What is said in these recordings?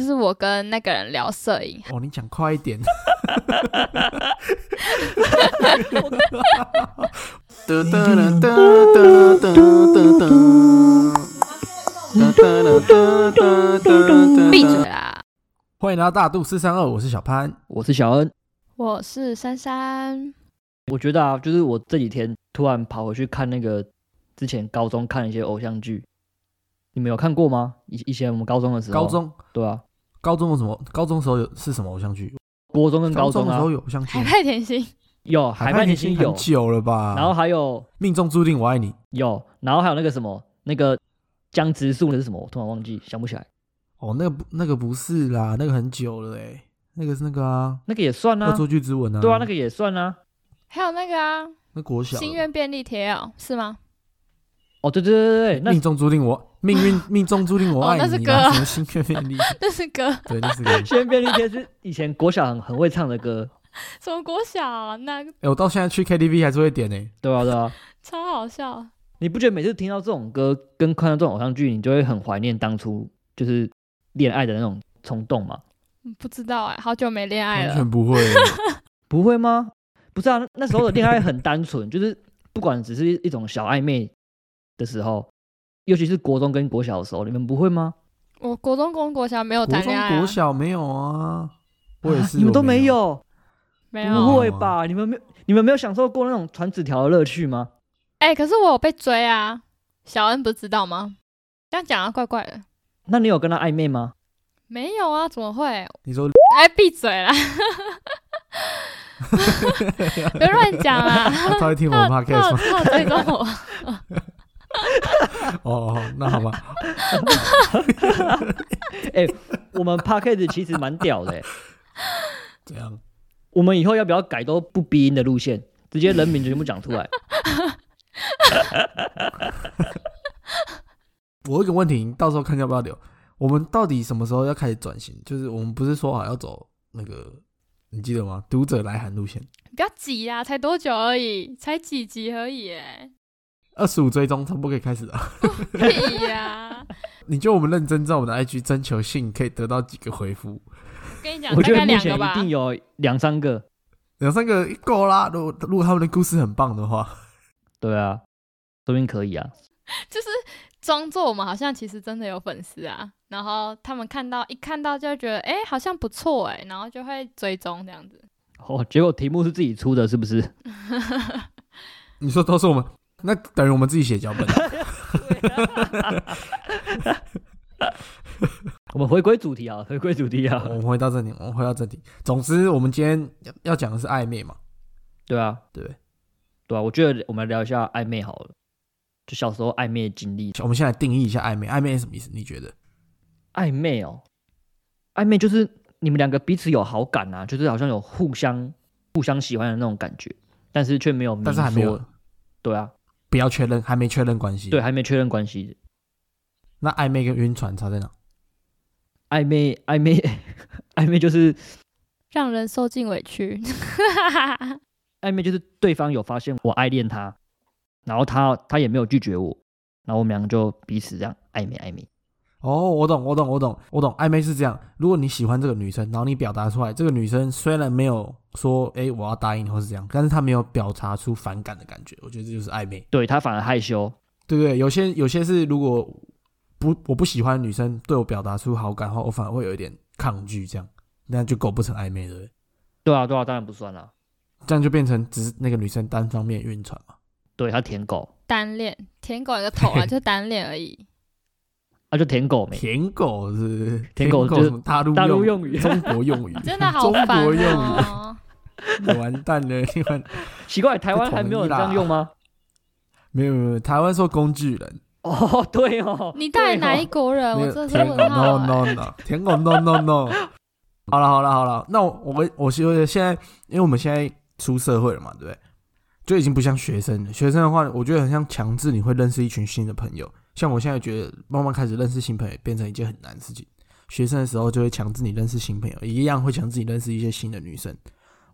就是我跟那个人聊摄影，哦，你讲快一点。闭嘴啦！欢迎来到大肚四三二，我是小潘。我是小恩。我是珊珊，我觉得啊，就是我这几天突然跑回去看那个之前高中看的一些偶像剧，你们有看过吗？以以前我们高中的时候，高中对啊，高中有什么？高中时候有是什么偶像剧？国中跟高中啊中的时候有偶像剧海，派甜心，有海派甜心有很，久了吧？然后还有命中注定我爱你。有，然后还有那个什么那个江直树那是什么？我突然忘记想不起来，哦，那个不那个不是啦，那个很久了哎，那个是那个啊，那个也算啊，恶作剧之吻啊。对啊，那个也算啊。还有那个啊，那国小心愿便利贴哦，是吗？哦，对对对对命中注定我命运 命中注定我爱你哦那是歌啦，什么心愿便利？那是歌，对，那是歌。先便利贴是以前国小很很会唱的歌，什么国小啊？那个哎，我到现在去 KTV 还是会点呢。对啊对啊。超好笑。你不觉得每次听到这种歌跟看到这种偶像剧，你就会很怀念当初就是恋爱的那种冲动吗？嗯不知道哎、好久没恋爱了。完全不会。不会吗？不是啊，那那时候的恋爱很单纯，就是不管只是一种小暧昧的时候，尤其是国中跟国小的时候，你们不会吗？我国中、跟国小没有谈恋爱、啊，国小没有啊，我也是，啊你们都我没没。有，没有。不会吧？你们没有你们没有享受过那种传纸条的乐趣吗？哎、可是我有被追啊，小恩不知道吗？这样讲啊，怪怪的。那你有跟他暧昧吗？没有啊，怎么会？你说哎，闭嘴啦！不要乱讲啊！他会听我们他 podcast 吗？他有追踪我，哦哦，那好吧。哎、我们 p a c k a g e 其实蛮屌的、欸，这样，我们以后要不要改都不逼音的路线，直接人名全部讲出来？我有一个问题，到时候看要不要留。我们到底什么时候要开始转型？就是我们不是说好要走那个，你记得吗？读者来函路线，不要急啦，才多久而已，才几集而已，哎，二十五追踪差不多可以开始了。屁呀！你觉得我们认真在我们的 IG 征求信可以得到几个回复？跟你讲，我觉得目前一两个吧。定有两三个。两三个够啦。如果如果他们的故事很棒的话，对啊，说不定可以啊。就是装作我们好像其实真的有粉丝啊，然后他们看到一看到就会觉得，哎、好像不错哎，然后就会追踪这样子。哦，结果题目是自己出的，是不是？你说都是我们，那等于我们自己写脚本。我们回归主题啊，回归主题啊我。们回到正题，我们回到正题。总之，我们今天要要讲的是暧昧嘛，对啊，对不对？啊，我觉得我们来聊一下暧昧好了，就小时候暧昧的经历。我们先来定义一下暧昧，暧昧是什么意思？你觉得？暧昧哦，暧昧就是你们两个彼此有好感啊，就是好像有互相互相喜欢的那种感觉，但是却没有明但是还没有说。对啊，不要确认，还没确认关系。对，，还没确认关系。那暧昧跟晕船差在哪？暧昧，暧昧，暧昧就是让人受尽委屈。暧昧就是对方有发现我爱恋他，然后他他也没有拒绝我，然后我们两个就彼此这样暧昧暧昧。哦，我懂，我懂，我懂，我懂。暧昧是这样：如果你喜欢这个女生，然后你表达出来，这个女生虽然没有说“哎、我要答应你”或是这样，但是她没有表达出反感的感觉，我觉得这就是暧昧，对她反而害羞，对不对？有些有些是如果不我不喜欢女生对我表达出好感的话，我反而会有一点抗拒，这样那就构不成暧昧的，对啊对啊，当然不算啊。这样就变成只是那个女生单方面晕船嘛。对她舔狗，单恋，舔狗一个头啊，就单恋而已。啊就舔狗没，舔狗是舔狗就是什么大陆大陆用用语 中国用语，真的好中国用语。哦！完蛋了，你们奇怪，台湾还没有人这样用吗？没有没有，台湾说工具人，哦，对哦，你到底哪一国人？我真的舔狗是问号 no 欸。no no，舔狗 no no no。好了好了好了，那我我们我觉得现在，因为我们现在出社会了嘛，对不对？就已经不像学生了。学生的话，我觉得很像强制你会认识一群新的朋友。像我现在觉得，慢慢开始认识新朋友，变成一件很难的事情。学生的时候就会强制你认识新朋友，一样会强制你认识一些新的女生。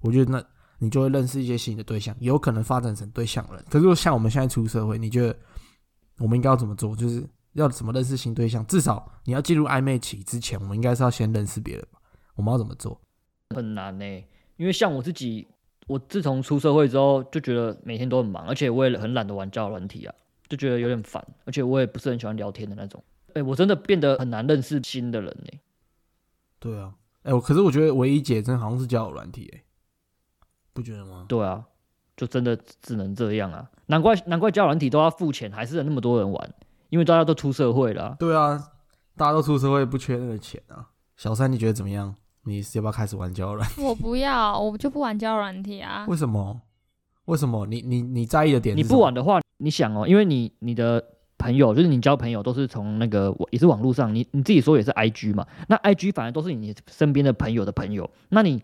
我觉得那你就会认识一些新的对象，有可能发展成对象了。可是像我们现在出社会，你觉得我们应该要怎么做？就是要怎么认识新对象？至少你要进入暧昧期之前，我们应该是要先认识别人吧？我们要怎么做？很难呢、因为像我自己，我自从出社会之后，就觉得每天都很忙，而且我也很懒得玩交友软体啊，就觉得有点烦，而且我也不是很喜欢聊天的那种。哎、我真的变得很难认识新的人呢、对啊，哎、我可是我觉得唯一解真好像是交友软体、哎，不觉得吗？对啊，就真的只能这样啊！难怪难怪交友软体都要付钱，还是有那么多人玩，因为大家都出社会了啊、对啊，大家都出社会，不缺那个钱啊。小三，你觉得怎么样？你要不要开始玩交友软体？我不要，我就不玩交友软体啊。为什么？为什么？你你你在意的点是你不玩的话，你想哦，因为你你的朋友就是你交朋友都是从那个也是网络上，你你自己说也是 IG 嘛，那 IG 反而都是你身边的朋友的朋友，那你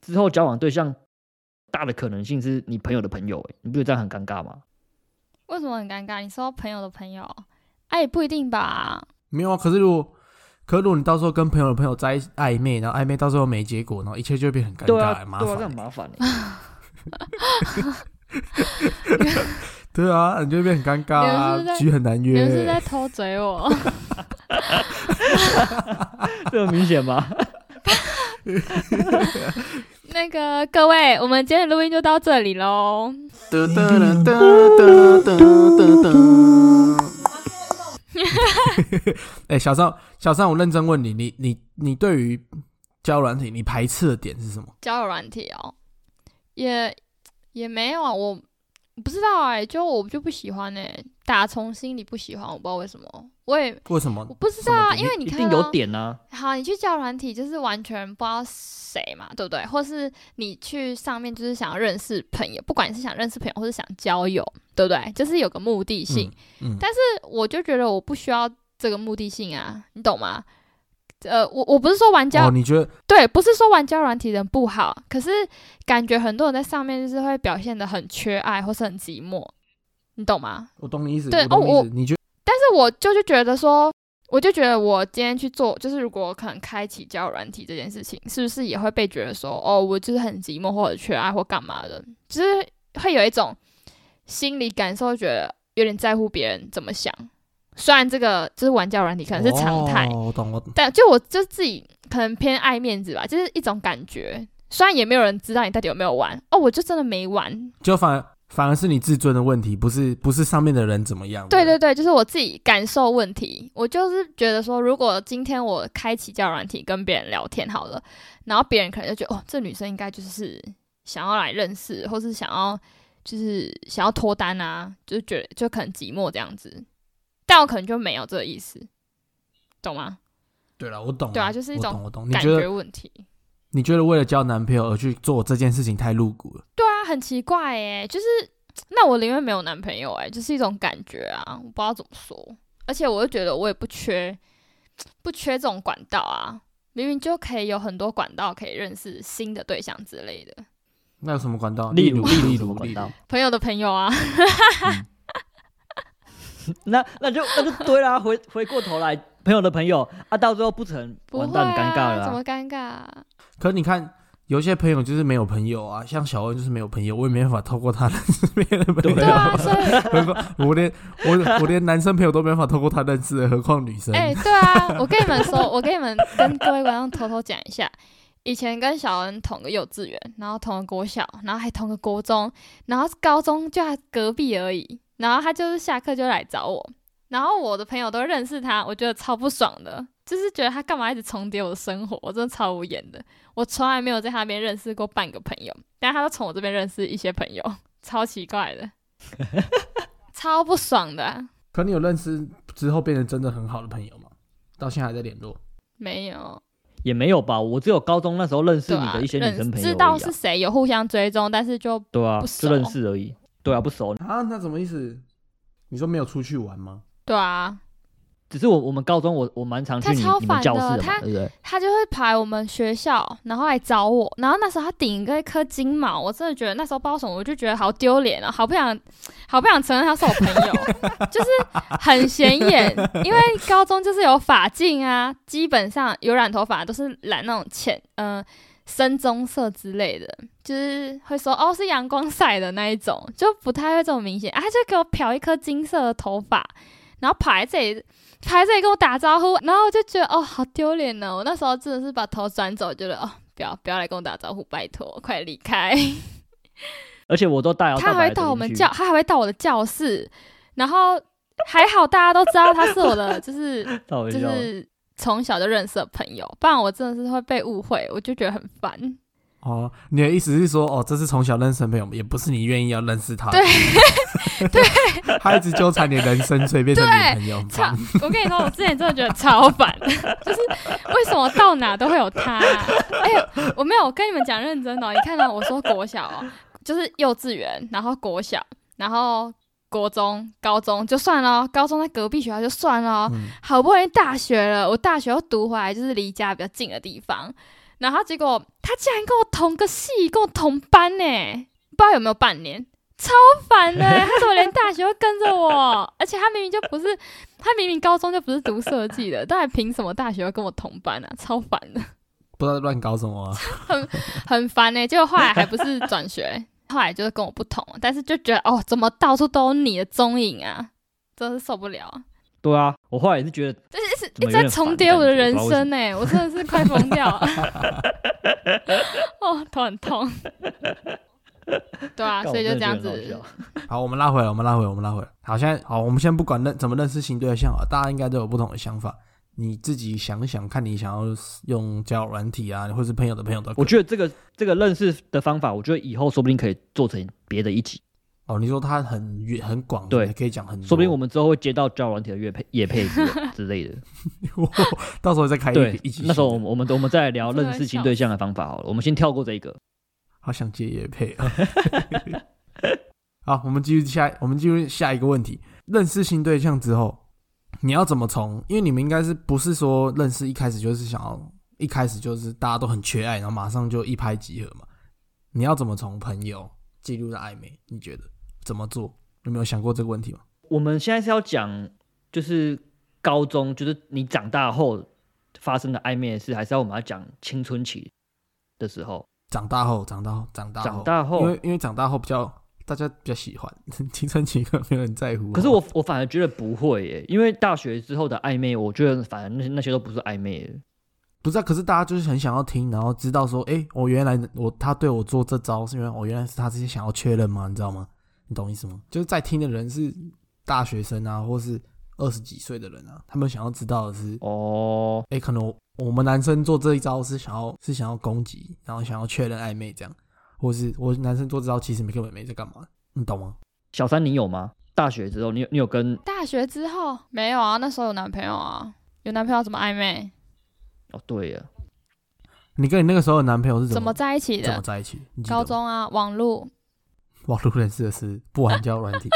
之后交往对象大的可能性是你朋友的朋友，哎，你不觉得这样很尴尬吗？为什么很尴尬？你说朋友的朋友，哎，也不一定吧。没有啊。可是如果，可是如果你到时候跟朋友的朋友在一起暧昧，然后暧昧到最后没结果，然后一切就会变很尴尬、对啊，对啊，这麻烦、很麻烦欸。对啊，你就会变很尴尬啊局很难你们是。在偷嘴我？这么明显吗？那个各位，我们今天的录音就到这里喽。噔噔噔噔噔噔噔。哎，小尚，小尚，我认真问你，你你你对于交友软体，你排斥的点是什么？交友软体哦，也也没有啊，我不知道哎、就我就不喜欢哎、打从心里不喜欢，我不知道为什么，我也为什么我？不知道啊，因为你看、一定有。点啊，好，你去交友软体就是完全不知道谁嘛，对不对？或是你去上面就是想要认识朋友，不管你是想认识朋友或是想交友，对不对？就是有个目的性。嗯，但是我就觉得我不需要这个目的性啊，你懂吗？呃，我我不是说玩家、哦，你觉得对，不是说玩家软体人不好，可是感觉很多人在上面就是会表现的很缺爱或是很寂寞，你懂吗？我懂你意思，对哦我。你觉但是我就是觉得说，我就觉得我今天去做，就是如果可能开启交友软体这件事情，是不是也会被觉得说，哦，我就是很寂寞或者缺爱或干嘛的，就是会有一种心理感受，觉得有点在乎别人怎么想。虽然这个就是玩交友软体可能是常态，哦，我懂我懂。但就我就自己可能偏爱面子吧，就是一种感觉。虽然也没有人知道你到底有没有玩哦，我就真的没玩。就反而反而是你自尊的问题，不是不是上面的人怎么样。对对对，就是我自己感受问题。我就是觉得说，如果今天我开启交友软体跟别人聊天好了，然后别人可能就觉得哦，这女生应该就是想要来认识，或是想要就是想要脱单啊，就是觉得就可能寂寞这样子。但我可能就没有这个意思，懂吗？对了，我懂。对啊就是一种我懂。你感觉得问题。你觉得为了交男朋友而去做这件事情太露骨了？对啊，很奇怪哎，就是 那我宁愿没有男朋友哎，就是一种感觉啊，我不知道怎么说。而且我又觉得我也不缺不缺这种管道啊，明明就可以有很多管道可以认识新的对象之类的，那有什么管道？例如例例如什么管道？朋友的朋友啊，那那就那就对啦，回 回过头来，朋友的朋友啊，到最后不成，完蛋，尴尬啊，了啊、怎么尴尬、可你看，有些朋友就是没有朋友啊，像小恩就是没有朋友，我也没办法透过他认识别人的朋友。对对啊，所以 何况我连我我连男生朋友都没办法透过他认识，何况女生？哎、对啊，我跟你们说，我跟你们跟各位观众偷偷讲一下，以前跟小恩同个幼稚园，然后同个国小，然后还同个国中，然后高中就在隔壁而已，然后他就是下课就来找我，然后我的朋友都认识他，我觉得超不爽的，就是觉得他干嘛一直重叠我的生活，我真的超无言的，我从来没有在他那边认识过半个朋友，但他都从我这边认识一些朋友，超奇怪的，超不爽的啊、可你有认识之后变成真的很好的朋友吗？到现在还在联络？没有。也没有吧，我只有高中那时候认识你的一些女认生朋友知道是谁，有互相追踪，但是就对啊，不认识而已。对啊，不熟。啊，那什么意思？你说没有出去玩吗？对啊，只是我我们高中我我蛮常去他你你们超烦的教室的嘛，他对不对？他就会排我们学校，然后来找我，然后那时候他顶一个一颗金毛，我真的觉得那时候不知道什么，我就觉得好丢脸啊，好不想，好不想承认他是我朋友，就是很显眼，因为高中就是有发镜啊，基本上有染头发都是染那种浅呃深棕色之类的，就是会说哦是阳光晒的那一种，就不太会这么明显啊，他就给我漂一颗金色的头发，然后跑来这里排这里跟我打招呼，然后我就觉得哦，好丢脸呢。我那时候真的是把头转走，觉得哦，不要不要来跟我打招呼，拜托，快离开。而且我都大摇他还会到我们教，他还会到我的教室，然后还好大家都知道他是我的，就是 就是从小就认识的朋友，不然我真的是会被误会，我就觉得很烦。哦，你的意思是说，哦，这是从小认识的朋友，也不是你愿意要认识他。对，对，他一直纠缠你人生，所以变成女朋友，我跟你说，我之前真的觉得超烦，就是为什么到哪都会有他、啊？哎、我没有，我跟你们讲认真的哦、你看到我说国小哦，就是幼稚园，然后国小，然后国中、高中就算了哦，高中在隔壁学校就算了哦，嗯，好不容易大学了，我大学又读回来，就是离家比较近的地方，然后结果他竟然跟我同个系，跟我同班呢，不知道有没有半年，超烦的，他怎么连大学都跟着我？而且他明明就不是，他明明高中就不是读设计的，但凭什么大学要跟我同班啊？超烦的，不知道乱搞什么啊。很烦呢。结果后来还不是转学，后来就是跟我不同，但是就觉得哦，怎么到处都有你的踪影啊？真是受不了啊！对啊，我后来也是觉得就是怎么有一直在重叠我的人生呢、我真的是快疯掉了。哦，头很痛。对啊，所以就这样子好，我们拉回来，我们拉回来，我们拉回来。好，现在好，我们先不管认怎么认识新对象啊，大家应该都有不同的想法。你自己想想，看你想要用交友软体啊，或是朋友的朋友的。我觉得这个这个认识的方法，我觉得以后说不定可以做成别的一集，哦，你说它很远很广，对可以讲很多，说不定我们之后会接到交友软体的乐配乐配之类 之类的。到时候再开一对一起。那时候我们我们我们再来聊认识新对象的方法好了，我们先跳过这一个。好想接叶配啊。好，我们继续下，我们进入下一个问题：认识新对象之后，你要怎么从？因为你们应该是不是说认识一开始就是想要一开始就是大家都很缺爱，然后马上就一拍即合嘛？你要怎么从朋友进入到暧昧？你觉得怎么做？有没有想过这个问题吗？我们现在是要讲，就是高中，就是你长大后发生的暧昧的事，还是要我们要讲青春期的时候？长大后，长大后，长大后，长大后因为因为长大后比较大家比较喜欢 青春期，可能没有人在乎。可是我我反而觉得不会耶，因为大学之后的暧昧，我觉得反而那些那些都不是暧昧的。不是、啊，可是大家就是很想要听，然后知道说，哎、我原来我他对我做这招，是因为我原来是他之前想要确认吗？你知道吗？你懂意思吗？就是在听的人是大学生啊，或是二十几岁的人啊，他们想要知道的是，哦，哎、可能我我们男生做这一招是想要是想要攻击，然后想要确认暧昧这样，或是我男生都知道其实没根本没在干嘛，你懂吗？小三你有吗？大学之后你有你有跟大学之后没有啊，那时候有男朋友啊，有男朋友怎么暧昧？哦对呀，你跟你那个时候的男朋友是怎怎么在一起的怎么？在一起？高中啊，网路网络认识的是不玩交友软体，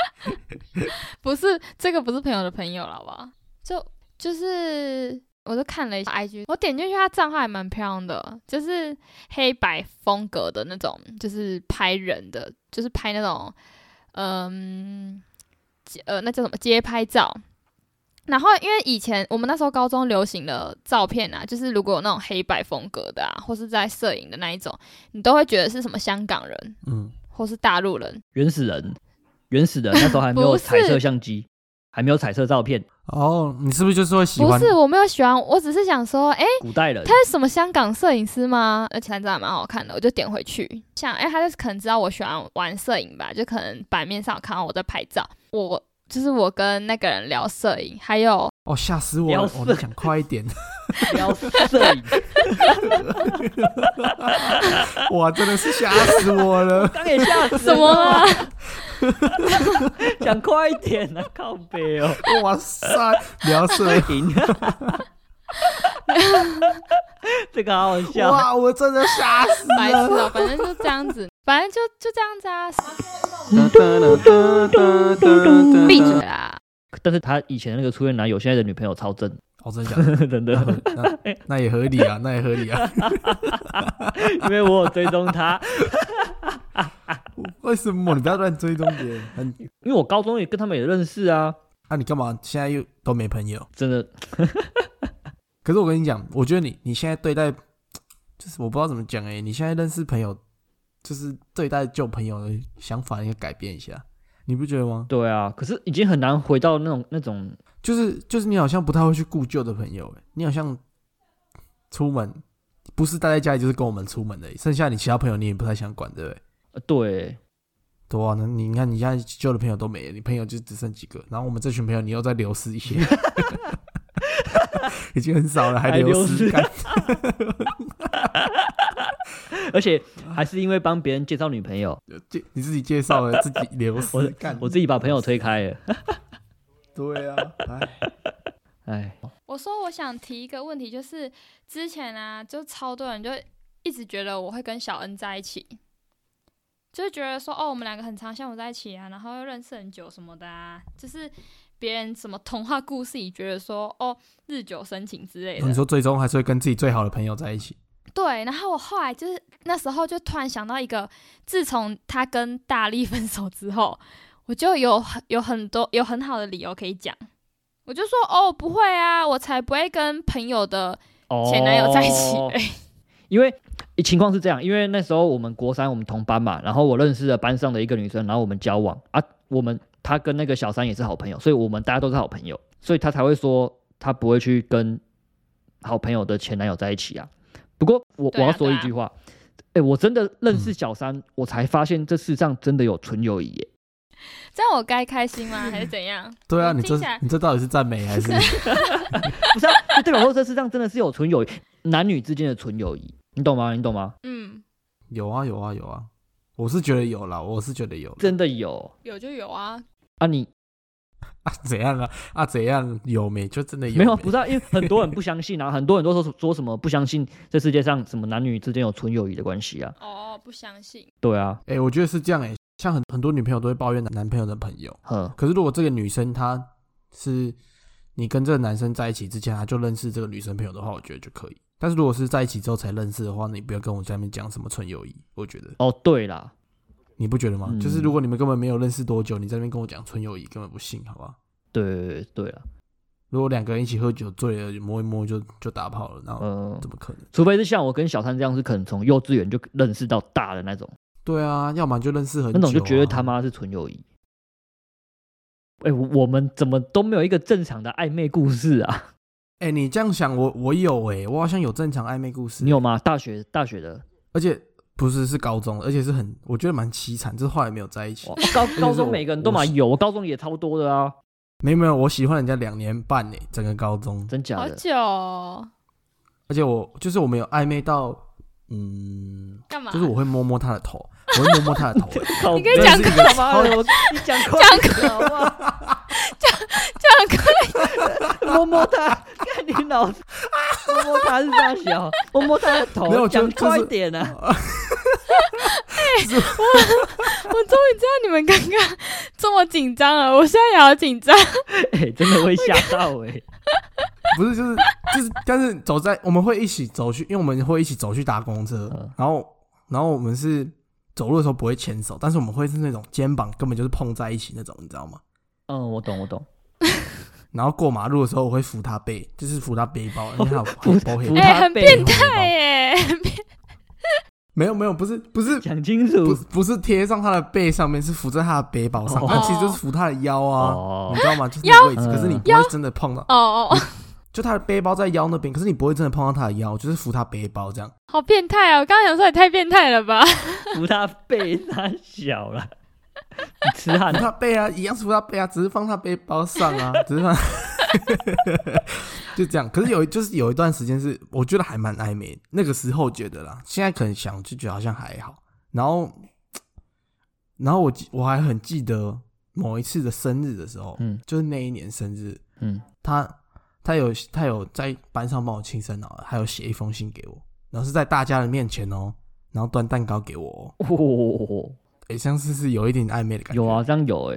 不是这个不是朋友的朋友了，好吧？就就是我就看了一下 IG，我点进去他账号还蛮漂亮的，就是黑白风格的那种，就是拍人的，就是拍那种嗯呃那叫什么街拍照。然后，因为以前我们那时候高中流行的照片啊，就是如果有那种黑白风格的啊，或是在摄影的那一种，你都会觉得是什么香港人嗯，或是大陆人，原始人，原始人那时候还没有彩色相机，还没有彩色照片，哦，你是不是就是会喜欢？不是我没有喜欢，我只是想说，哎、古代人他是什么香港摄影师吗？而且他真的蛮好看的，我就点回去想，哎、他就是可能知道我喜欢玩摄影吧，就可能版面上有看到我在拍照，我就是我跟那个人聊摄影，还有哦，吓死我聊了！哦，你讲快一点。聊摄影，哇，真的是吓死我了！刚也吓死什么啊？讲快一点啊，靠背哦，哇塞，聊摄影，这个好好笑。哇，我真的吓死白痴了！哦、反正就这样子，反正就就这样子啊，闭嘴啦！但是他以前那个初恋男友，现在的女朋友超正，哦，真的假的？真的，那 那也合理啊，那也合理啊。因为我有追踪他，为什么你不要乱追踪别人？很因为我高中也跟他们也认识啊，那、你干嘛现在又都没朋友？真的，可是我跟你讲，我觉得你你现在对待，就是我不知道怎么讲哎、你现在认识朋友，就是对待旧朋友的想法应该改变一下。你不觉得吗？对啊，可是已经很难回到那种那种，就是就是你好像不太会去顾旧的朋友，欸你好像出门不是待在家里就是跟我们出门的，剩下你其他朋友你也不太想管，对不对？呃对，对啊，那你看你现在旧的朋友都没了，你朋友就只剩几个，然后我们这群朋友你又在流失一些，已经很少了，还还流流失。干。而且还是因为帮别人介绍女朋友，介你自己介绍了 自己流失我干，我自己把朋友推开了，对啊，哎，哎，我说我想提一个问题，就是之前啊，就超多人就一直觉得我会跟小恩在一起，就是觉得说哦，我们两个很常相处在一起啊，然后又认识很久什么的啊，就是别人什么童话故事里觉得说哦，日久生情之类的。你说最终还是会跟自己最好的朋友在一起，对，然后我后来就是那时候就突然想到一个，自从他跟大力分手之后，我就有很有很多有很好的理由可以讲。我就说哦，不会啊，我才不会跟朋友的前男友在一起、哦欸。因为情况是这样，因为那时候我们国三我们同班嘛，然后我认识了班上的一个女生，然后我们交往啊，我们她跟那个小三也是好朋友，所以我们大家都是好朋友，所以他才会说他不会去跟好朋友的前男友在一起啊。不过我、我要说一句话，哎、我真的认识嗯小三，我才发现这世上真的有纯友谊耶。这样我该开心吗？还是怎样？对啊，你这你这到底是赞美还是？不是啊，就代表说这世上真的是有纯友谊，男女之间的纯友谊，你懂吗？你懂吗？嗯，有啊有啊有啊，我是觉得有啦，我是觉得有真的有有就有啊。啊你，啊，怎样啊？啊怎样有没就真的有没有，没不是、啊，因为很多人不相信啊，很多人都说说什么不相信这世界上什么男女之间有纯友谊的关系啊。哦，不相信。对啊，哎、我觉得是这样哎、像很很多女朋友都会抱怨男男朋友的朋友，嗯，可是如果这个女生她是你跟这个男生在一起之前，她就认识这个女生朋友的话，我觉得就可以。但是如果是在一起之后才认识的话，你不要跟我下面讲什么纯友谊，我觉得。哦对啦，你不觉得吗？嗯就是如果你们根本没有认识多久，你在那边跟我讲纯友谊，根本不信，好吧？对对对对了，如果两个人一起喝酒醉了，摸一摸就就打炮了，然后嗯、怎么可能？除非是像我跟小三这样，是可能从幼稚园就认识到大的那种，对啊，要么就认识很久、啊，那种就绝对他妈是纯友谊。哎、我我们怎么都没有一个正常的暧昧故事啊？哎、你这样想，我我有哎、我好像有正常暧昧故事。你有吗？大学大学的，而且不是是高中，而且是很我觉得蛮凄惨，就是后来没有在一起哇。高 高中每个人都嘛有，我高中也超多的啊，没有没有，我喜欢人家两年半呢，整个高中，真假的？久、哦，而且我就是我们有暧昧到，嗯，干嘛？就是我会摸摸他的头，我会摸摸他的头，你可以讲是一个他妈的，我你讲快点好不好？这样可摸摸他，看你脑子摸摸他是大小，摸摸他的头，没有就讲快点啊！我终于知道你们刚刚这么紧张了，我现在也好紧张。哎、真的会吓到哎、不是就是就是，但是走在我们会一起走去，因为我们会一起走去搭公车嗯，然后然后我们是走路的时候不会牵手，但是我们会是那种肩膀根本就是碰在一起那种，你知道吗？嗯，我懂我懂，然后过马路的时候我会扶他背，就是扶他背包，因为他有扶包黑扶哎、很变态耶！没有没有，不是不是讲清楚不是不是贴上他的背上面，是扶在他的背包上，哦那其实就是扶他的腰啊，哦你知道吗？就是那个位置，可是你不会真的碰到，哦哦，就他的背包在腰那边，可是你不会真的碰到他的腰，就是扶他背包这样。好变态啊！我刚刚想说也太变态了吧？扶他背他小了，你痴汉扶他背啊，一样是扶他背啊，只是放他背包上啊，只是放，就这样。可是有就是有一段时间是我觉得还蛮暧昧，那个时候觉得啦，现在可能想就觉得好像还好。然后，然后我我还很记得某一次的生日的时候，嗯就是那一年生日，嗯，他他有他有在班上帮我庆生哦，还有写一封信给我，然后是在大家的面前哦，然后端蛋糕给我、哦，哦，诶、像是是有一点暧昧的感觉。有啊，这样有哎、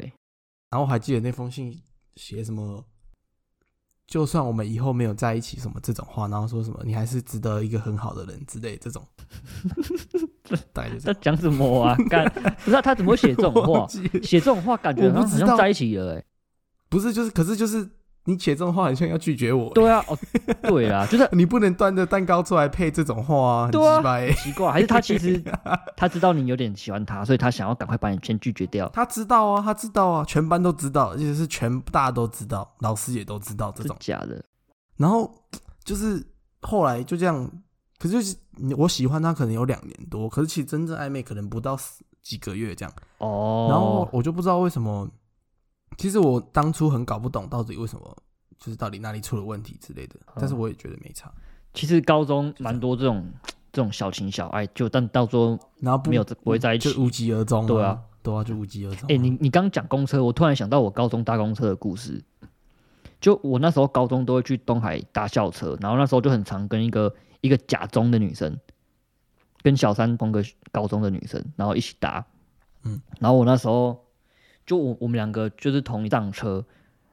然后我还记得那封信写什么，就算我们以后没有在一起什么这种话，然后说什么你还是值得一个很好的人之类这种，大概就这样。在讲什么啊？干，不知道他怎么会写这种话写这种话感觉好像在一起了哎、不是，就是可是就是你写这种话，好像要拒绝我。对啊，哦，对啊，就是你不能端着蛋糕出来配这种话啊，很对啊鸡掰欸。奇怪，还是他其实 他知道你有点喜欢他，所以他想要赶快把你先拒绝掉，他知道啊，他知道啊，全班都知道，而且是全大家都知道，老师也都知道这是种。假的。然后就是后来就这样，可是就是我喜欢他可能有两年多，可是其实真正暧昧可能不到十几个月这样。哦，然后我就不知道为什么，其实我当初很搞不懂到底为什么，就是到底哪里出了问题之类的。但是我也觉得没差。其实高中蛮多这种这种小情小爱，就但到时候，然后不没有不会在一起就无疾而终、对啊，对啊，就无疾而终。哎、你你刚讲公车，我突然想到我高中搭公车的故事。就我那时候高中都会去东海搭校车，然后那时候就很常跟一个一个假中的女生，跟小三同个高中的女生，然后一起搭。嗯，然后我那时候就我我们两个就是同一辆车，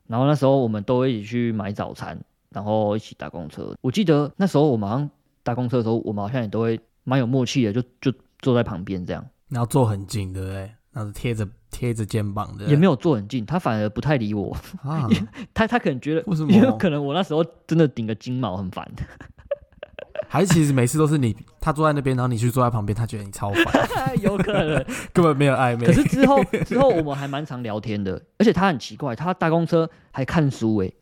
然后那时候我们都会一起去买早餐，然后一起搭公车。我记得那时候我们好像搭公车的时候，我们好像也都会蛮有默契的，就就坐在旁边这样。然后坐很近，对不对？然后贴着贴着肩膀的，也没有坐很近，他反而不太理我。啊？他他可能觉得，为什么因为可能我那时候真的顶个金毛很烦。还是其实每次都是你他坐在那边，然后你去坐在旁边，他觉得你超烦，有可能。根本没有暧昧。可是之后之后我们还蛮常聊天的，而且他很奇怪，他搭公车还看书诶、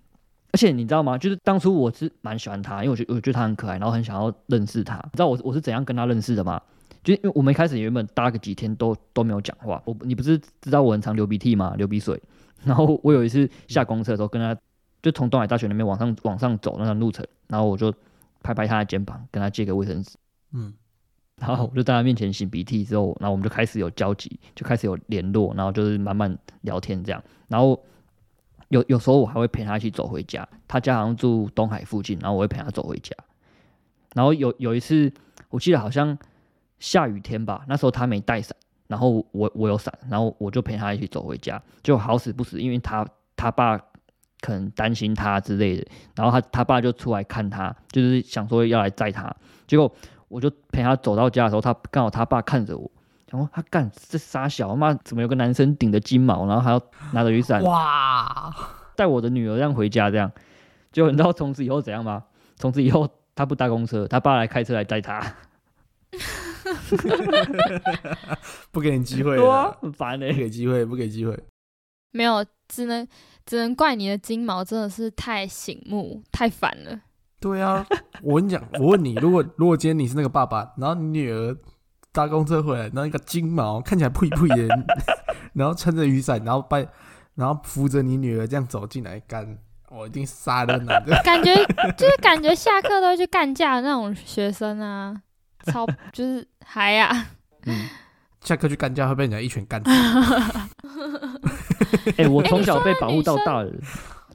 而且你知道吗？就是当初我是蛮喜欢他，因为我觉得我觉得他很可爱，然后很想要认识他。你知道我我是怎样跟他认识的吗？就是因为我们一开始原本搭个几天都都没有讲话。我你不是知道我很常流鼻涕吗？流鼻水。然后我有一次下公车的时候，跟他就从东海大学那边往上往上走那段路程，然后我就拍拍他的肩膀，跟他借个卫生纸。嗯，然后我就在他面前擤鼻涕之后，然后我们就开始有交集，就开始有联络，然后就是慢慢聊天这样。然后有有时候我还会陪他一起走回家，他家好像住东海附近，然后我会陪他走回家。然后有有一次，我记得好像下雨天吧，那时候他没带伞，然后我我有伞，然后我就陪他一起走回家。就好死不死，因为他他爸可能担心他之类的，然后他他爸就出来看他，就是想说要来载他，结果我就陪他走到家的时候，他刚好他爸看着我，然后他干这傻小妈怎么有个男生顶着金毛，然后还要拿着雨伞。哇，带我的女儿这样回家，这样，结果你知道从此以后怎样吗？从此以后他不搭公车，他爸来开车来载他，不给你机会对啊。了，，很烦欸。不嘞、给机会，不给机会。没有，只能只能怪你的金毛真的是太醒目、太烦了。对啊，我跟你讲，我问你，如果如果今天你是那个爸爸，然后你女儿搭公车回来，然后一个金毛看起来呸呸的人，然后撑着雨伞，然后把然后扶着你女儿这样走进来干，我一定杀了男的。感觉就是感觉下课都会去干架的那种学生啊，超就是嗨呀、嗯，下课去干架会被人家一拳干死。哎、我哎从小被保护到大的，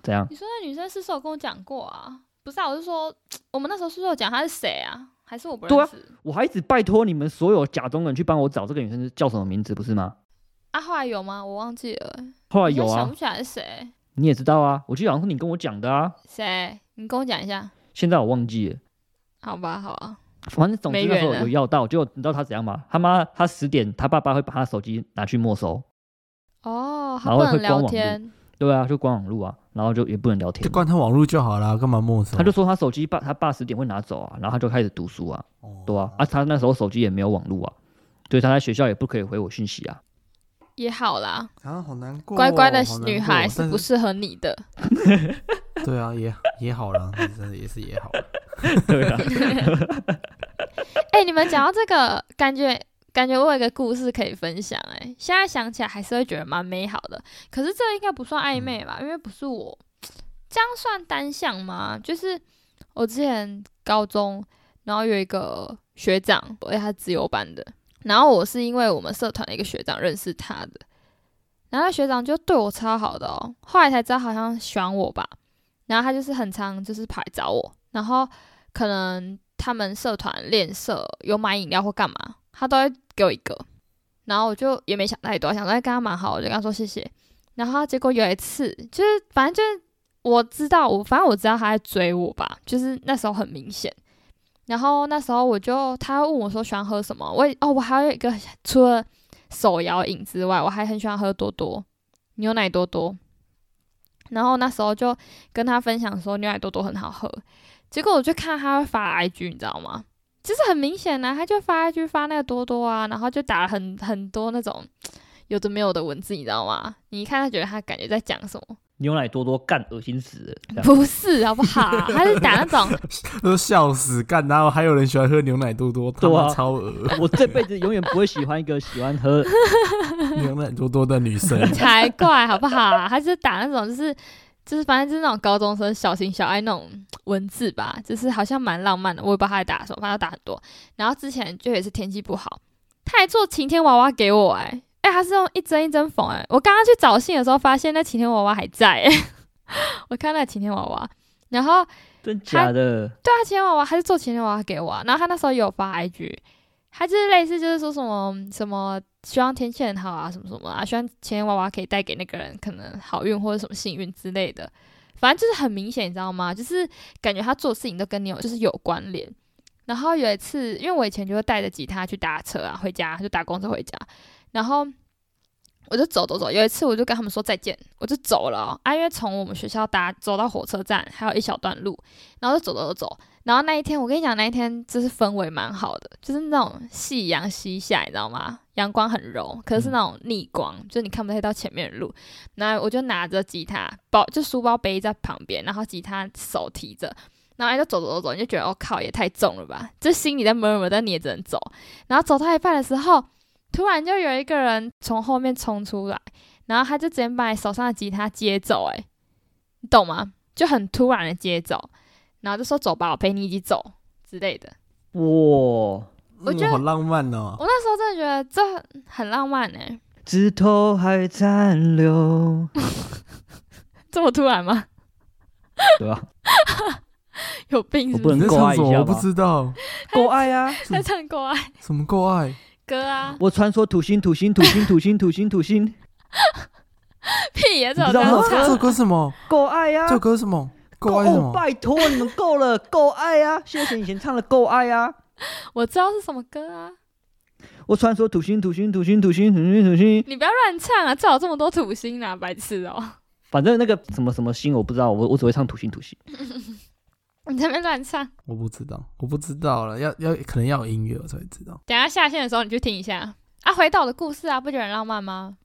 怎样？你说那女生是不是有跟我讲过啊？不是啊，我是说我们那时候是不是有讲她是谁啊？还是我不对啊认识？我还一直拜托你们所有假中人去帮我找这个女生是叫什么名字，不是吗？啊，后来有吗？我忘记了欸，后来有啊想不，起来是谁。你也知道啊，我记得好像是你跟我讲的啊，谁？你跟我讲一下。现在我忘记了。好吧，好吧。反正总之那时候有要到，结果你知道他怎样吗？他妈他十点，他爸爸会把他手机拿去没收，哦，他然后不能聊会关网路天。对啊，就关网路啊，然后就也不能聊天就。关他网络就好了，干嘛没收？他就说他手机爸他爸十点会拿走啊，然后他就开始读书啊，哦对啊，啊他那时候手机也没有网路啊，所以他在学校也不可以回我讯息啊。也好啦，啊，好难过哦，乖乖的女孩是不适合你的。对啊，也也好了，真的也是也好了。对啊，哎、你们讲到这个，感觉感觉我有一个故事可以分享、哎，现在想起来还是会觉得蛮美好的。可是这应该不算暧昧吧？因为不是我，这样算单向吗？就是我之前高中，然后有一个学长，而且他是自由班的，然后我是因为我们社团的一个学长认识他的，然后那学长就对我超好的哦，后来才知道好像喜欢我吧，然后他就是很常就是跑来找我，然后可能他们社团练社有买饮料或干嘛，他都会给我一个，然后我就也没想太多，想说哎跟他蛮好，我就跟他说谢谢，然后结果有一次就是反正就是我知道我反正我知道他在追我吧，就是那时候很明显。然后那时候我就他问我说喜欢喝什么，我也哦我还有一个除了手摇饮之外，我还很喜欢喝多多牛奶多多。然后那时候就跟他分享说牛奶多多很好喝，结果我就看他会发 IG，你知道吗？就是很明显呢、他就发一句发那个多多啊，然后就打了很很多那种 有的没有的文字，你知道吗？你一看他觉得他感觉在讲什么？牛奶多多干，恶心死了。不是好不好？他是打那种 都笑死干，然后还有人喜欢喝牛奶多多，他对啊超恶我这辈子永远不会喜欢一个喜欢喝 牛奶多多的女生。才怪，好不好？他就是打那种，就是就是反正就是那种高中生小情小爱那种文字吧，就是好像蛮浪漫的。我也不知道他在打什么，反正他打很多。然后之前就也是天气不好，他还做晴天娃娃给我、欸，哎、他是用一针一针缝，哎，我刚刚去找信的时候发现那晴天娃娃还在、欸，我看那晴天娃娃，然后真假的？对啊，晴天娃娃还是做晴天娃娃给我、啊，然后他那时候也有发 IG，他就是类似就是说什么什么希望天气很好啊，什么什么啊，希望钱娃娃可以带给那个人可能好运或者什么幸运之类的，反正就是很明显，你知道吗？就是感觉他做事情都跟你有就是有关联。然后有一次，因为我以前就会带着吉他去搭车啊，回家就打工车回家，然后我就走走走。有一次我就跟他们说再见，我就走了哦、啊，因为从我们学校搭走到火车站还有一小段路，然后就走走走走。然后那一天我跟你讲，那一天就是氛围蛮好的，就是那种夕阳西下，你知道吗？阳光很柔，可是是那种逆光，就是你看不太到前面的路。然后我就拿着吉他包，就书包背在旁边，然后吉他手提着。然后就走走走走，你就觉得我、哦、靠，也太重了吧！就心里在 murmur，但你也只能走。然后走到一半的时候，突然就有一个人从后面冲出来，然后他就直接把你手上的吉他接走、欸，你懂吗？就很突然的接走，然后就说走吧，我陪你一起走之类的。哇，我觉得嗯好浪漫哦。我那时候真的觉得这很很浪漫哎、指头还残留，这么突然吗？对吧？有病是我不能是？你在够爱唱什么？我不知道够爱啊！在唱够爱什么够爱。歌啊，我传说土星，土星，土星，土星，土星，土星，屁也！这你不知道吗首这首这歌歌什么？够爱呀、这首歌什么？够爱什哦么？拜托你们够了，够爱呀！谢谢以前唱的够爱呀！我知道是什么歌啊，我传说土星，土星，土星，土星，土星，土星，你不要乱唱啊！最好这么多土星啊，白痴哦、反正那个什么什么星我不知道，我我只会唱土星，土星。你在那边乱唱，我不知道，我不知道了。要要可能要有音乐我才会知道。等下下线的时候你去听一下啊。回到我的故事啊，不觉得很浪漫吗？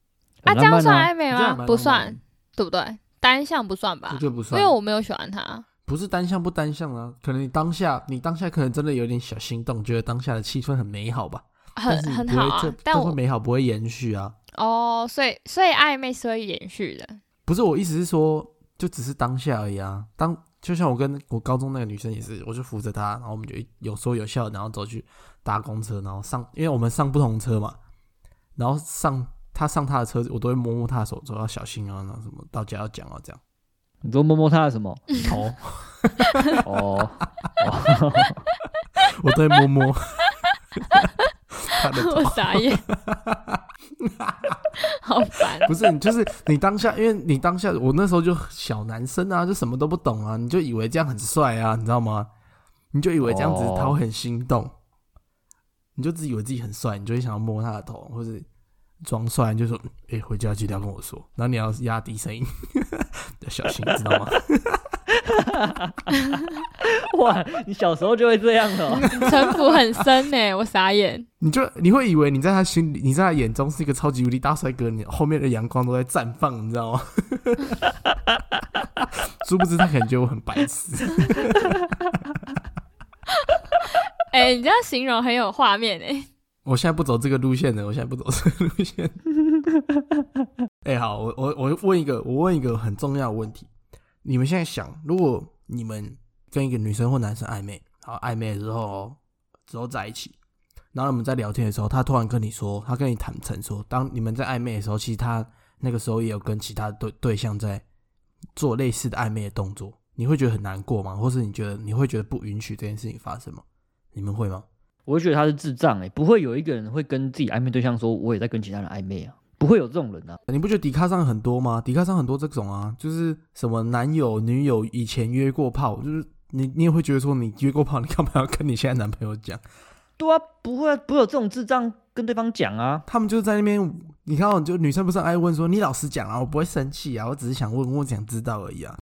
啊，很这样算暧昧吗？不算，对不对？单向不算吧我，觉得不因，为我没有喜欢他。不是单向不单向啊，可能你当下你当下可能真的有点小心动，觉得当下的气氛很美好吧，很很好啊不会这，但我这份美好不会延续啊。哦，所以所以暧昧是会延续的。不是我意思是说，就只是当下而已啊。当就像我跟我高中那个女生也是，我就扶着她，然后我们就有说有笑，然后走去搭公车，然后上，因为我们上不同车嘛，然后上她上她的车子，我都会摸摸她的手，说要小心啊，然后什么到家要讲啊这样。你都摸摸她的什么？头，哦，我都会摸摸我头。傻眼，好烦。不是，你就是你当下，因为你当下，我那时候就小男生啊，就什么都不懂啊，你就以为这样很帅啊，你知道吗？你就以为这样子哦他会很心动，你就自己以为自己很帅，你就会想要摸他的头，或者装帅，你就说：“哎、回家记得要跟我说。”然后你要压低声音，要 小心，知道吗？哇，你小时候就会这样的、哦？城府很深呢，我傻眼。你就你会以为你在他心里，你在他眼中是一个超级无敌大帅哥，你后面的阳光都在绽放，你知道吗？殊不知他可能觉得我很白痴。哎、你这样形容很有画面哎。我现在不走这个路线了，我现在不走这个路线。哎、好，我我我问一个，我问一个很重要的问题：你们现在想，如果你们跟一个女生或男生暧昧，好暧昧的时候之后在一起，然后你们在聊天的时候，他突然跟你说，他跟你坦诚说，当你们在暧昧的时候，其实他那个时候也有跟其他对对象在做类似的暧昧的动作，你会觉得很难过吗？或是你觉得你会觉得不允许这件事情发生吗？你们会吗？我会觉得他是智障哎、不会有一个人会跟自己暧昧对象说我也在跟其他人暧昧啊，不会有这种人啊。你不觉得迪卡上很多吗？迪卡上很多这种啊，就是什么男友、女友以前约过炮，就是你你也会觉得说你约过炮，你干嘛要跟你现在男朋友讲？对啊，不会不会有这种智障跟对方讲啊。他们就是在那边你看哦，就女生不是很爱问说你老实讲啊，我不会生气啊，我只是想问，我想知道而已啊。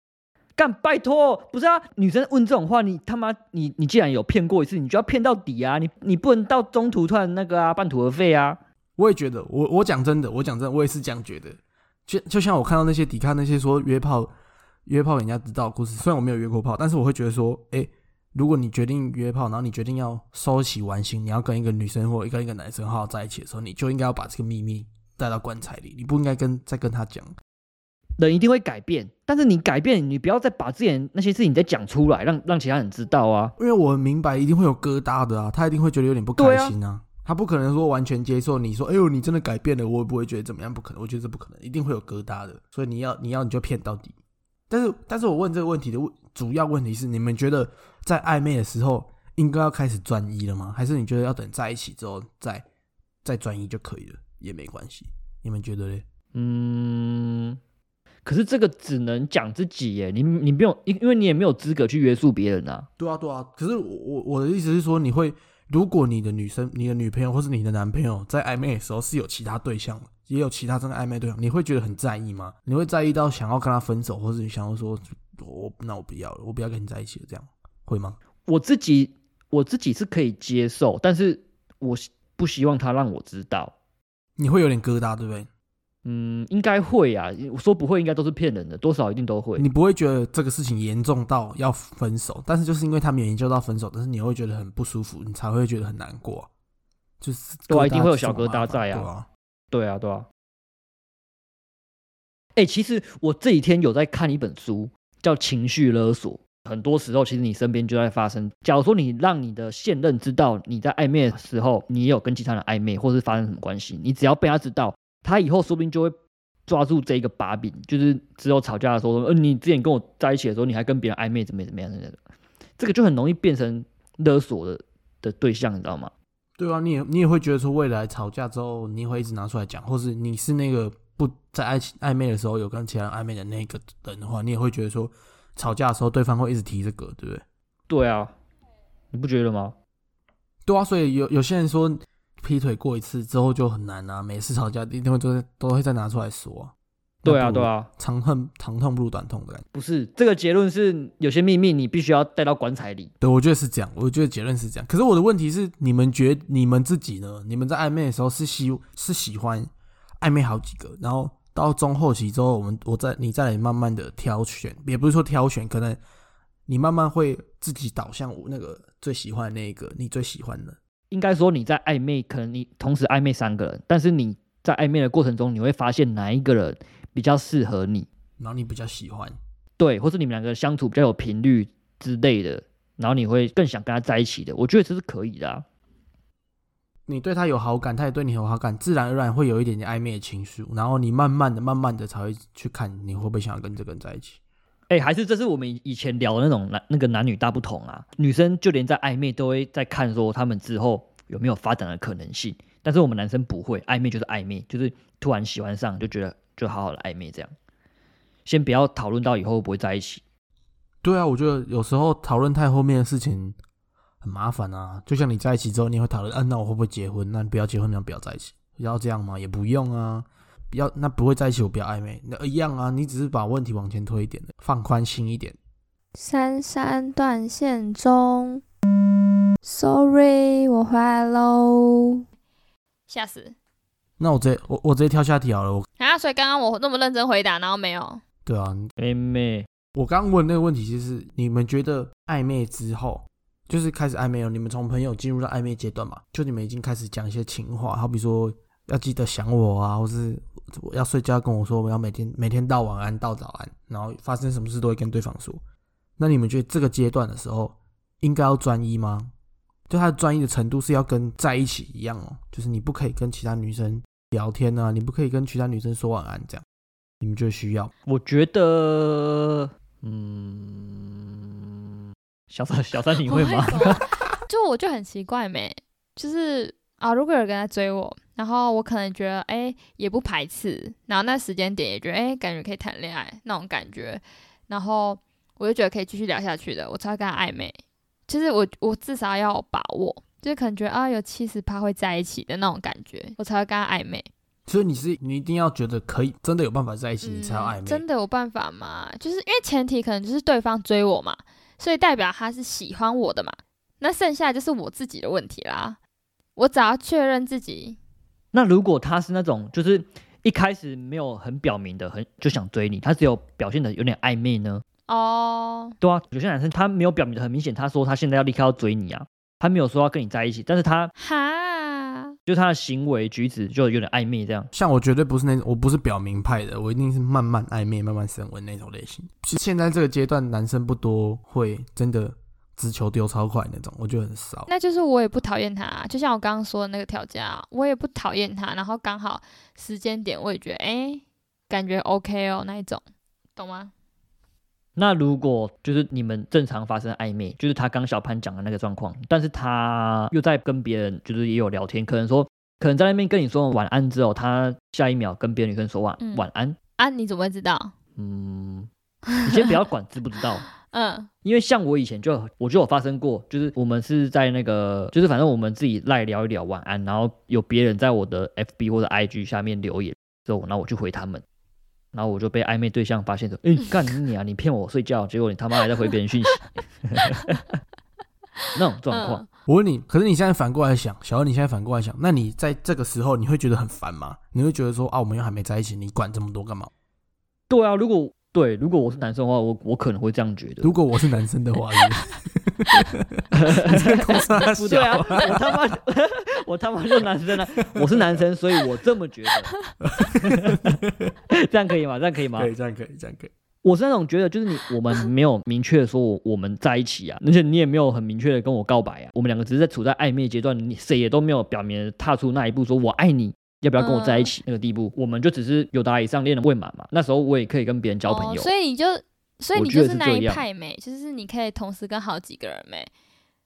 干拜托，不是啊，女生问这种话，你他妈你你既然有骗过一次，你就要骗到底啊！你你不能到中途突然那个啊，半途而废啊！我也觉得，我我讲真的，我讲真的，我也是这样觉得。就就像我看到那些抵抗那些说约炮约炮人家知道的故事，虽然我没有约过炮，但是我会觉得说，诶，如果你决定约炮，然后你决定要收起玩心，你要跟一个女生或跟一个男生好好在一起的时候，你就应该要把这个秘密带到棺材里，你不应该跟再跟他讲。人一定会改变，但是你改变，你不要再把之前那些事情再讲出来，让让其他人知道啊。因为我明白一定会有疙瘩的啊，他一定会觉得有点不开心啊。他不可能说完全接受你说，哎呦，你真的改变了，我也不会觉得怎么样，不可能，我觉得这不可能，一定会有疙瘩的。所以你要你要你就骗到底。但是但是我问这个问题的问主要问题是，你们觉得在暧昧的时候应该要开始专一了吗？还是你觉得要等在一起之后再再专一就可以了，也没关系？你们觉得嘞？嗯。可是这个只能讲自己耶，你你没有，因因为你也没有资格去约束别人啊。对啊，对啊。可是我我的意思是说，你会，如果你的女生、你的女朋友或是你的男朋友在暧昧的时候是有其他对象，也有其他真的暧昧对象，你会觉得很在意吗？你会在意到想要跟他分手，或是你想要说，我那我不要了，我不要跟你在一起了，这样会吗？我自己我自己是可以接受，但是我不希望他让我知道，你会有点疙瘩，对不对？嗯，应该会啊。我说不会，应该都是骗人的，多少一定都会。你不会觉得这个事情严重到要分手，但是就是因为他没有研究到分手，但是你会觉得很不舒服，你才会觉得很难过。就是对啊，一定会有小疙瘩在啊。对啊，对啊。哎，其实我这几天有在看一本书，叫《情绪勒索》。很多时候，其实你身边就在发生。假如说你让你的现任知道你在暧昧的时候，你也有跟其他人暧昧，或是发生什么关系，你只要被他知道。他以后说不定就会抓住这个把柄，就是只有吵架的时候，呃，你之前跟我在一起的时候，你还跟别人暧昧，怎么怎么样的，这个就很容易变成勒索的的对象，你知道吗？对啊，你也你也会觉得说，未来吵架之后，你会一直拿出来讲，或是你是那个不在爱情暧昧的时候有跟其他人暧昧的那个人的话，你也会觉得说，吵架的时候对方会一直提这个，对不对？对啊，你不觉得吗？对啊，所以有有些人说。劈腿过一次之后就很难啊！每次吵架一定会都都会再拿出来说。对啊，对啊，长恨长痛不如短痛的感觉。不是这个结论是有些秘密你必须要带到棺材里。对，我觉得是这样。我觉得结论是这样。可是我的问题是，你们觉你们自己呢？你们在暧昧的时候是喜是喜欢暧昧好几个，然后到中后期之后，我们我再你再来慢慢的挑选，也不是说挑选，可能你慢慢会自己导向我那个最喜欢的那个你最喜欢的。应该说你在暧昧，可能你同时暧昧三个人，但是你在暧昧的过程中，你会发现哪一个人比较适合你，然后你比较喜欢，对，或是你们两个相处比较有频率之类的，然后你会更想跟他在一起的。我觉得这是可以的。啊你对他有好感，他也对你有好感，自然而然会有一点点暧昧的情绪，然后你慢慢的、慢慢的才会去看你会不会想要跟这个人在一起。哎，还是这是我们以前聊的那种男那个男女大不同啊。女生就连在暧昧都会在看说他们之后有没有发展的可能性，但是我们男生不会，暧昧就是暧昧，就是突然喜欢上就觉得就好好的暧昧这样。先不要讨论到以后会不会在一起。对啊，我觉得有时候讨论太后面的事情很麻烦啊。就像你在一起之后，你会讨论，嗯，那我会不会结婚？那不要结婚，那不要在一起，要这样吗？也不用啊。不要，那不会在一起，我不要暧昧，那一样啊。你只是把问题往前推一点的，放宽心一点。三三断线中，Sorry，我回来喽。吓死！那我直接我我直接跳下题好了。我啊，所以刚刚我那么认真回答，然后没有。对啊，暧昧，我刚问那个问题就是，你们觉得暧昧之后，就是开始暧昧了？你们从朋友进入到暧昧阶段嘛？就你们已经开始讲一些情话，好比说要记得想我啊，或是。要睡觉跟我说，我要每天每天道晚安、道早安，然后发生什么事都会跟对方说。那你们觉得这个阶段的时候应该要专一吗？就他的专一的程度是要跟在一起一样哦，就是你不可以跟其他女生聊天啊，你不可以跟其他女生说晚安这样。你们觉得需要？我觉得，嗯，小三小三你会吗？就我就很奇怪没，就是啊，如果有人跟他追我。然后我可能觉得，哎，也不排斥。然后那时间点也觉得，哎，感觉可以谈恋爱那种感觉。然后我就觉得可以继续聊下去的，我才会跟他暧昧。其实我我至少要把握，就是可能觉得啊，有七十趴会在一起的那种感觉，我才会跟他暧昧。所以你是你一定要觉得可以，真的有办法在一起，你才要暧昧。嗯真的有办法吗？就是因为前提可能就是对方追我嘛，所以代表他是喜欢我的嘛。那剩下就是我自己的问题啦。我只要确认自己，那如果他是那种就是一开始没有很表明的，很就想追你，他只有表现的有点暧昧呢？哦，对啊，有些男生他没有表明的很明显，他说他现在要立刻要追你啊，他没有说要跟你在一起，但是他哈，就他的行为举止就有点暧昧这样。像我绝对不是那种，我不是表明派的，我一定是慢慢暧昧、慢慢升温那种类型。其实现在这个阶段，男生不多会真的直球丢超快那种，我觉得很少。那就是我也不讨厌他，就像我刚刚说的那个条件啊，我也不讨厌他，然后刚好时间点我也觉得，哎、感觉 OK 哦，那一种，懂吗？那如果就是你们正常发生暧昧，就是他刚小潘讲的那个状况，但是他又在跟别人就是也有聊天，可能说可能在那边跟你说晚安之后，他下一秒跟别的女生说晚、嗯晚安，啊，你怎么会知道？嗯，你先不要管知不知道，嗯因为像我以前就我就有发生过，就是我们是在那个就是反正我们自己赖聊一聊晚安，然后有别人在我的 FB 或者 IG 下面留言之后，然后我就回他们。然后我就被暧昧对象发现说：“哎、干你你啊！你骗我睡觉，结果你他妈还在回别人讯息。” 那种状况，嗯，我问你，可是你现在反过来想，小恩，你现在反过来想，那你在这个时候你会觉得很烦吗？你会觉得说啊，我们又还没在一起，你管这么多干嘛？对啊，如果对如果我是男生的话，我我可能会这样觉得。如果我是男生的话，你这个公司他不对啊，我他妈 我他妈就男生啊，我是男生，所以我这么觉得。这样可以吗？这样可以吗？可以这样可以这样可以。我是那种觉得，就是你我们没有明确的说我我们在一起啊，而且你也没有很明确的跟我告白啊，我们两个只是在处在暧昧阶段，你谁也都没有表明踏出那一步，说我爱你，要不要跟我在一起、那个地步，我们就只是有达以上恋人未满嘛。那时候我也可以跟别人交朋友，哦，所以你就，所以你就是那一派没，就是你可以同时跟好几个人没，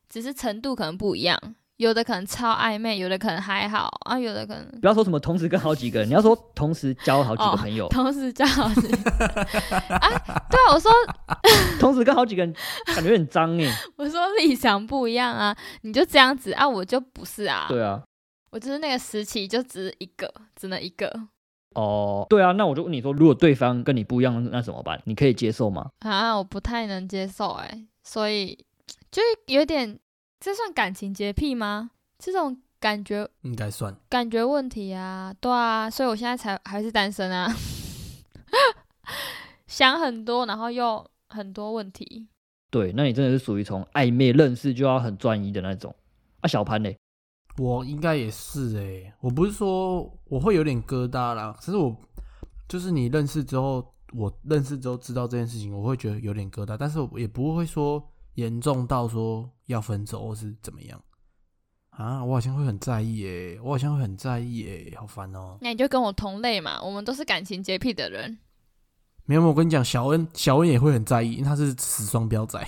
只是程度可能不一样，有的可能超暧昧，有的可能还好啊，有的可能不要说什么同时跟好几个人，你要说同时交好几个朋友，同时交好几个啊，对啊，我说 同时跟好几个人，感觉有点脏哎。我说立场不一样啊，你就这样子啊，我就不是啊，对啊，我就是那个时期就只是一个，只能一个哦，对啊，那我就问你说，如果对方跟你不一样，那怎么办？你可以接受吗？啊，我不太能接受哎、所以就有点，这算感情洁癖吗？这种感觉应该算。感觉问题啊，对啊，所以我现在才还是单身啊，想很多，然后又很多问题。对，那你真的是属于从暧昧认识就要很专一的那种。啊，小潘嘞，我应该也是诶、我不是说我会有点疙瘩啦，可是我就是你认识之后，我认识之后知道这件事情，我会觉得有点疙瘩，但是我也不会说严重到说要分手或是怎么样。啊，我好像会很在意诶、我好像会很在意诶、好烦哦、那你就跟我同类嘛，我们都是感情洁癖的人。没有，我跟你讲，小恩小恩也会很在意，因为他是死双标仔，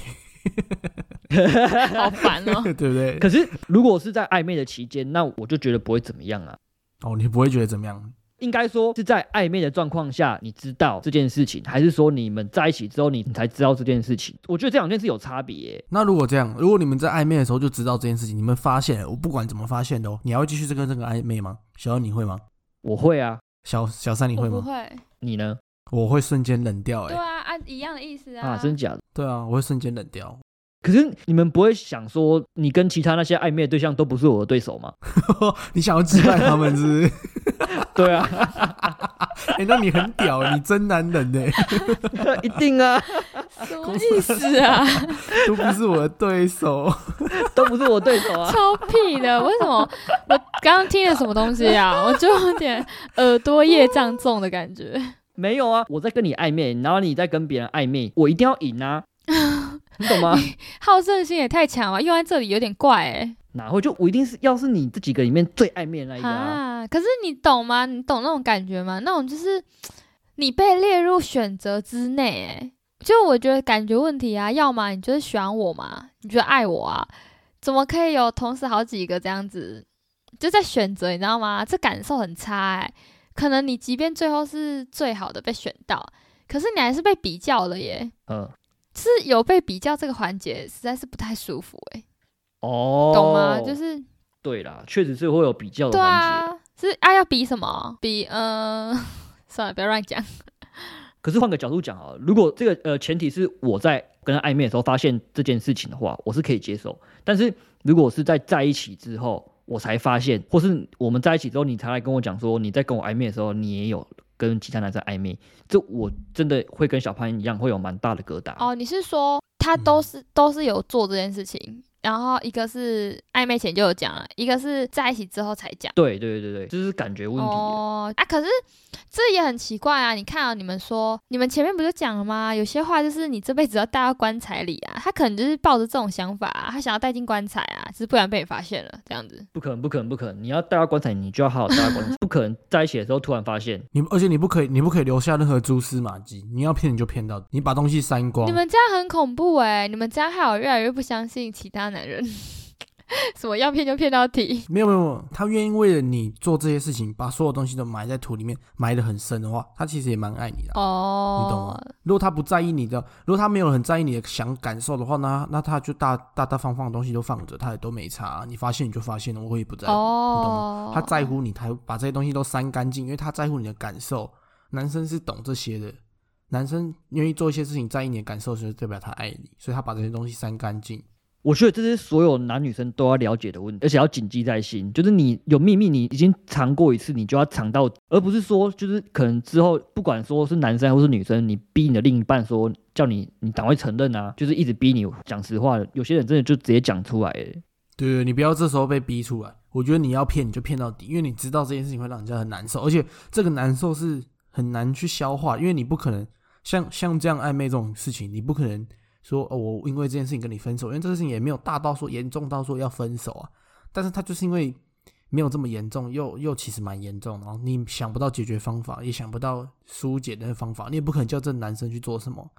好烦哦、对不对？可是如果是在暧昧的期间，那我就觉得不会怎么样啊。哦，你不会觉得怎么样？应该说是在暧昧的状况下，你知道这件事情，还是说你们在一起之后你你才知道这件事情？我觉得这两件事有差别耶、那如果这样，如果你们在暧昧的时候就知道这件事情，你们发现了，我不管怎么发现的哦，你还会继续这个这个暧昧吗？小二你会吗？我会啊，小小三你会吗？我不会，你呢？我会瞬间冷掉、欸，对啊，啊一样的意思啊，啊真假的？对啊，我会瞬间冷掉。可是你们不会想说，你跟其他那些暧昧的对象都不是我的对手吗？你想要击败他们是不是？对啊，哎、那你很屌，你真男人呢、一定啊，什么意思啊？都不是我的对手。都不是我对手啊。超屁的！为什么我刚刚听了什么东西啊？我就有点耳朵业障重的感觉。没有啊，我在跟你暧昧，然后你在跟别人暧昧，我一定要赢啊，你懂吗？好胜心也太强了，用在这里有点怪哎、哪会就我一定是要是你这几个里面最暧昧的那一个啊？啊！可是你懂吗？你懂那种感觉吗？那种就是 你被列入选择之内哎。就我觉得感觉问题啊，要么你就是喜欢我嘛，你觉得爱我啊，怎么可以有同时好几个这样子，就在选择，你知道吗？这感受很差哎、可能你即便最后是最好的被选到，可是你还是被比较了耶，嗯，是有被比较这个环节，实在是不太舒服哎、哦，懂吗？就是对啦，确实是会有比较的对环节。啊，是啊，要比什么？比呃，算了，不要乱讲。可是换个角度讲啊，如果这个呃前提是我在跟他暧昧的时候发现这件事情的话，我是可以接受。但是如果是在在一起之后，我才发现，或是我们在一起之后，你才来跟我讲说你在跟我暧昧的时候，你也有跟其他男生暧昧，这我真的会跟小潘一样，会有蛮大的疙瘩。哦，你是说他都是、都是有做这件事情，然后一个是暧昧前就有讲了，一个是在一起之后才讲。对对对对，就是感觉问题。哦啊，可是这也很奇怪啊！你看啊，你们说你们前面不就讲了吗？有些话就是你这辈子要带到棺材里啊。他可能就是抱着这种想法、啊，他想要带进棺材啊，只是不然被你发现了这样子。不可能，不可能，不可能！你要带到棺材，你就要好好带到棺材，不可能在一起的时候突然发现。你而且你不可以，你不可以留下任何蛛丝马迹。你要骗你就骗到，你把东西删光。你们这样很恐怖哎、你们这样害我越来越不相信其他男人。什么要骗就骗到底？没有没有没有，他愿意为了你做这些事情，把所有东西都埋在土里面，埋得很深的话，他其实也蛮爱你的啊、哦，你懂吗？如果他不在意你的，如果他没有很在意你的想感受的话，那那他就大大大方方的东西都放着，他也都没差啊、你发现你就发现了，我也不在乎，你懂吗？哦，他在乎你，他把这些东西都删干净，因为他在乎你的感受。男生是懂这些的，男生愿意做一些事情，在意你的感受，就是代表他爱你，所以他把这些东西删干净。我觉得这是所有男女生都要了解的问题，而且要谨记在心。就是你有秘密，你已经藏过一次，你就要藏到，而不是说就是可能之后不管说是男生或是女生，你逼你的另一半说叫你你赶快承认啊，就是一直逼你讲实话。有些人真的就直接讲出来。对，你不要这时候被逼出来。我觉得你要骗，你就骗到底，因为你知道这件事情会让人家很难受，而且这个难受是很难去消化，因为你不可能像像这样暧昧这种事情，你不可能说哦，我因为这件事情跟你分手，因为这件事情也没有大到说严重到说要分手啊。但是他就是因为没有这么严重，又又其实蛮严重，然后你想不到解决方法，也想不到疏解的方法，你也不可能叫这男生去做什么，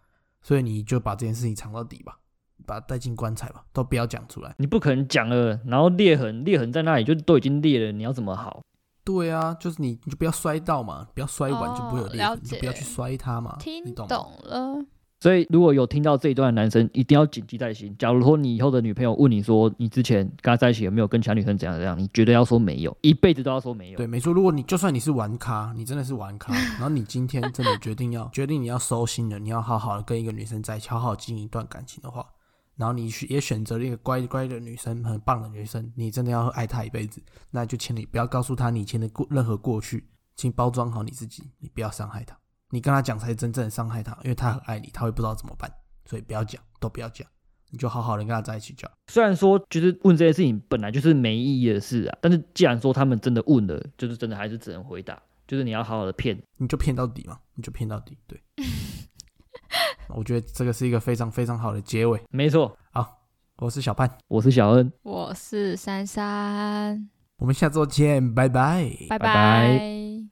所以你就把这件事情藏到底吧，把它带进棺材吧，都不要讲出来。你不可能讲了，然后裂痕裂痕在那里就都已经裂了，你要怎么好？对啊，就是你，你就不要摔到嘛，不要摔完就不会有裂痕，哦你就不要去摔它嘛，听懂吗？懂了。所以，如果有听到这一段的男生，一定要谨记在心。假如说你以后的女朋友问你说，你之前跟她在一起有没有跟其他女生怎样怎样，你绝对要说没有，一辈子都要说没有。对，没错。如果你就算你是玩咖，你真的是玩咖，然后你今天真的决定要决定你要收心了，你要好好的跟一个女生在一起，好好经营一段感情的话，然后你选也选择了一个乖乖的女生，很棒的女生，你真的要爱她一辈子，那就请你不要告诉她你以前的过任何过去，请包装好你自己，你不要伤害她。你跟他讲才是真正的伤害他，因为他很爱你，他会不知道怎么办，所以不要讲，都不要讲，你就好好的跟他在一起就好。虽然说就是问这些事情本来就是没意义的事啊，但是既然说他们真的问了，就是真的还是只能回答，就是你要好好的骗。你就骗到底嘛，你就骗到底。对，我觉得这个是一个非常非常好的结尾。没错，好我是小潘，我是小恩。我是珊珊，我们下周见，拜拜。拜拜拜